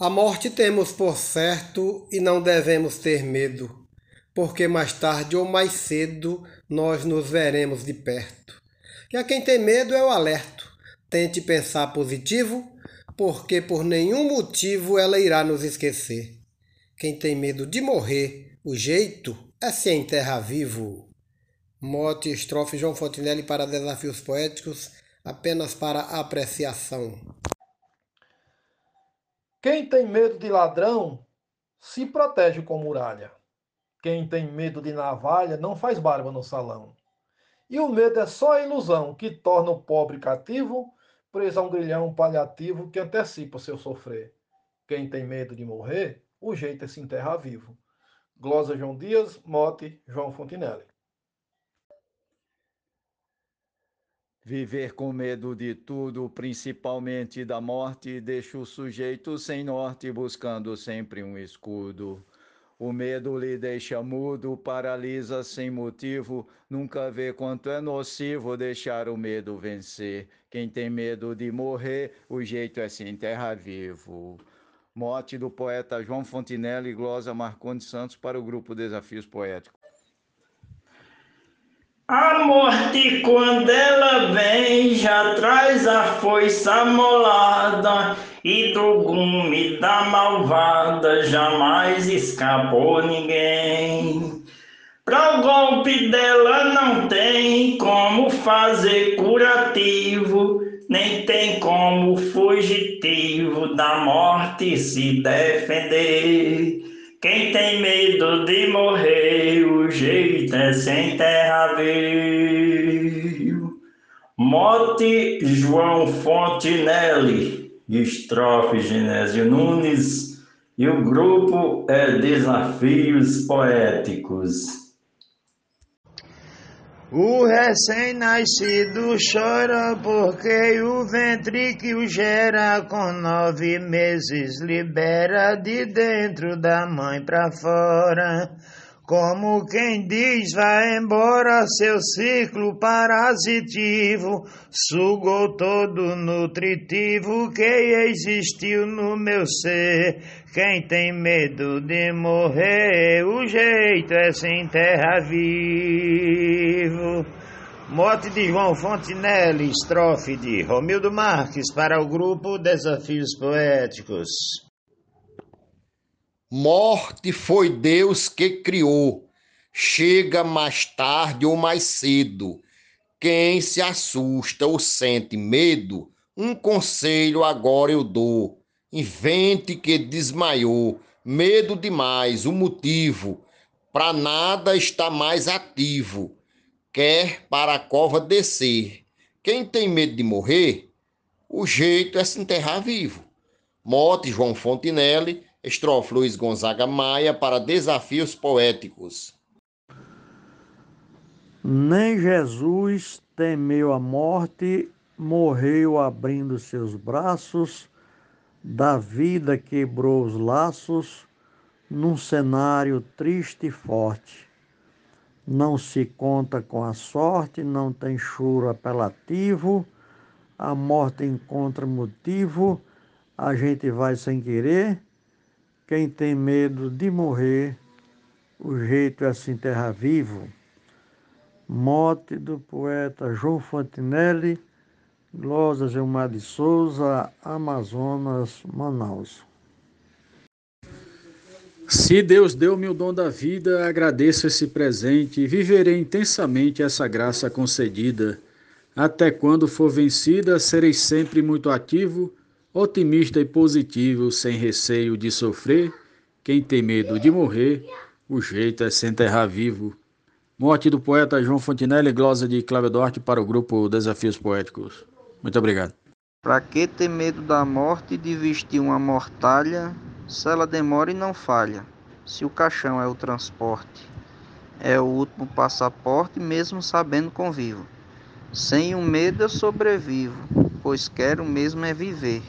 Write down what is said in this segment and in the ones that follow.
A morte temos por certo e não devemos ter medo, porque mais tarde ou mais cedo nós nos veremos de perto. E a quem tem medo é o alerto. Tente pensar positivo, porque por nenhum motivo ela irá nos esquecer. Quem tem medo de morrer, o jeito é se enterrar vivo. Mote, estrofe João Fontinelli para desafios poéticos, apenas para apreciação. Quem tem medo de ladrão se protege com muralha. Quem tem medo de navalha não faz barba no salão. E o medo é só a ilusão que torna o pobre cativo, preso a um grilhão paliativo que antecipa o seu sofrer. Quem tem medo de morrer, o jeito é se enterrar vivo. Glosa João Dias, Mote, João Fontinelli. Viver com medo de tudo, principalmente da morte, deixa o sujeito sem norte, buscando sempre um escudo. O medo lhe deixa mudo, paralisa sem motivo, nunca vê quanto é nocivo deixar o medo vencer. Quem tem medo de morrer, o jeito é se enterrar vivo. Morte do poeta João Fontinelli e Glosa Marcondes Santos para o grupo Desafios Poéticos. A morte, quando ela vem, já traz a foice amolada, e do gume da malvada jamais escapou ninguém. Para o golpe dela não tem como fazer curativo, nem tem como fugitivo da morte se defender. Quem tem medo de morrer, o jeito é sem terra veio. Mote João Fontinelli, estrofe Genésio Nunes, e o grupo é Desafios Poéticos. O recém-nascido chora porque o ventre que o gera com nove meses libera de dentro da mãe para fora. Como quem diz, vai embora seu ciclo parasitivo, sugou todo nutritivo que existiu no meu ser. Quem tem medo de morrer, o jeito é se enterrar vivo. Morte de João Fontinelli, estrofe de Romildo Marques para o grupo Desafios Poéticos. Morte foi Deus que criou, chega mais tarde ou mais cedo. Quem se assusta ou sente medo, um conselho agora eu dou. Invente que desmaiou, medo demais, o motivo, para nada está mais ativo. Quer para a cova descer. Quem tem medo de morrer, o jeito é se enterrar vivo. Mote João Fontinelli Estrofe Luiz Gonzaga Maia para Desafios Poéticos. Nem Jesus temeu a morte, morreu abrindo seus braços, da vida quebrou os laços, num cenário triste e forte. Não se conta com a sorte, não tem choro apelativo, a morte encontra motivo, a gente vai sem querer quem tem medo de morrer, o jeito é se enterrar vivo. Mote do poeta João Fontinelli, Glosa Gilmar de Souza, Amazonas, Manaus. Se Deus deu-me o dom da vida, agradeço esse presente e viverei intensamente essa graça concedida. Até quando for vencida, serei sempre muito ativo Otimista e positivo, sem receio de sofrer, quem tem medo de morrer, o jeito é se enterrar vivo. Morte do poeta João Fontinelli, glosa de Cláudio Duarte para o grupo Desafios Poéticos. Muito obrigado. Para que ter medo da morte de vestir uma mortalha, se ela demora e não falha? Se o caixão é o transporte, é o último passaporte, mesmo sabendo convivo. Sem o medo eu sobrevivo, pois quero mesmo é viver.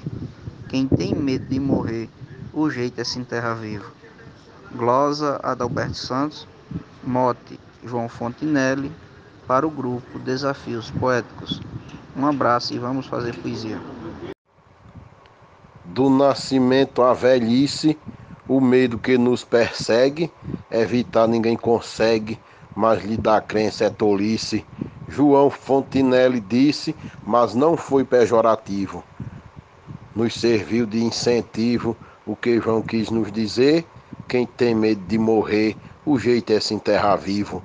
Quem tem medo de morrer, o jeito é se enterrar vivo. Glosa Adalberto Santos, mote João Fontinelli, para o grupo Desafios Poéticos. Um abraço e vamos fazer poesia. Do nascimento à velhice, o medo que nos persegue, evitar ninguém consegue, mas lhe dá crença é tolice. João Fontinelli disse, mas não foi pejorativo. Nos serviu de incentivo o que João quis nos dizer. Quem tem medo de morrer, o jeito é se enterrar vivo.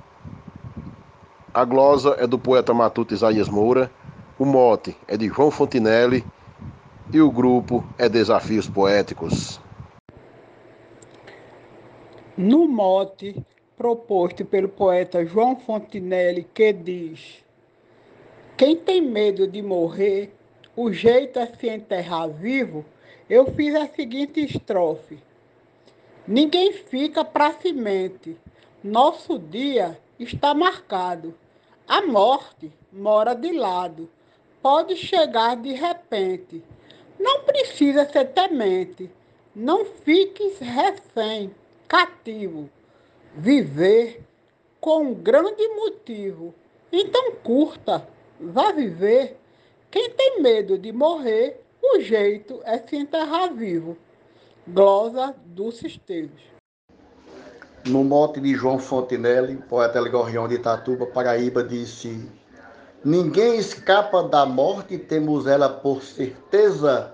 A glosa é do poeta matuto Isaías Moura, o mote é de João Fontinelli e o grupo é Desafios Poéticos. No mote proposto pelo poeta João Fontinelli, que diz: Quem tem medo de morrer, o jeito é se enterrar vivo, eu fiz a seguinte estrofe: Ninguém fica para semente, nosso dia está marcado. A morte mora de lado, pode chegar de repente. Não precisa ser temente, não fiques refém, cativo. Viver com um grande motivo. Então curta, vá viver. Quem tem medo de morrer, o jeito é se enterrar vivo. Glosa Dulce Esteves. No mote de João Fontinelli, poeta Gorrião de Itatuba, Paraíba, disse Ninguém escapa da morte, temos ela por certeza.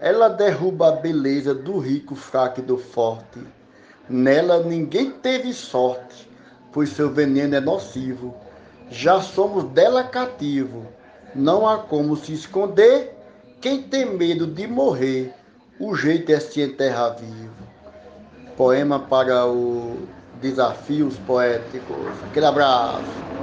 Ela derruba a beleza do rico, fraco e do forte. Nela ninguém teve sorte, pois seu veneno é nocivo. Já somos dela cativo, não há como se esconder. Quem tem medo de morrer, o jeito é se enterrar vivo. Poema para o Desafios Poéticos. Aquele abraço.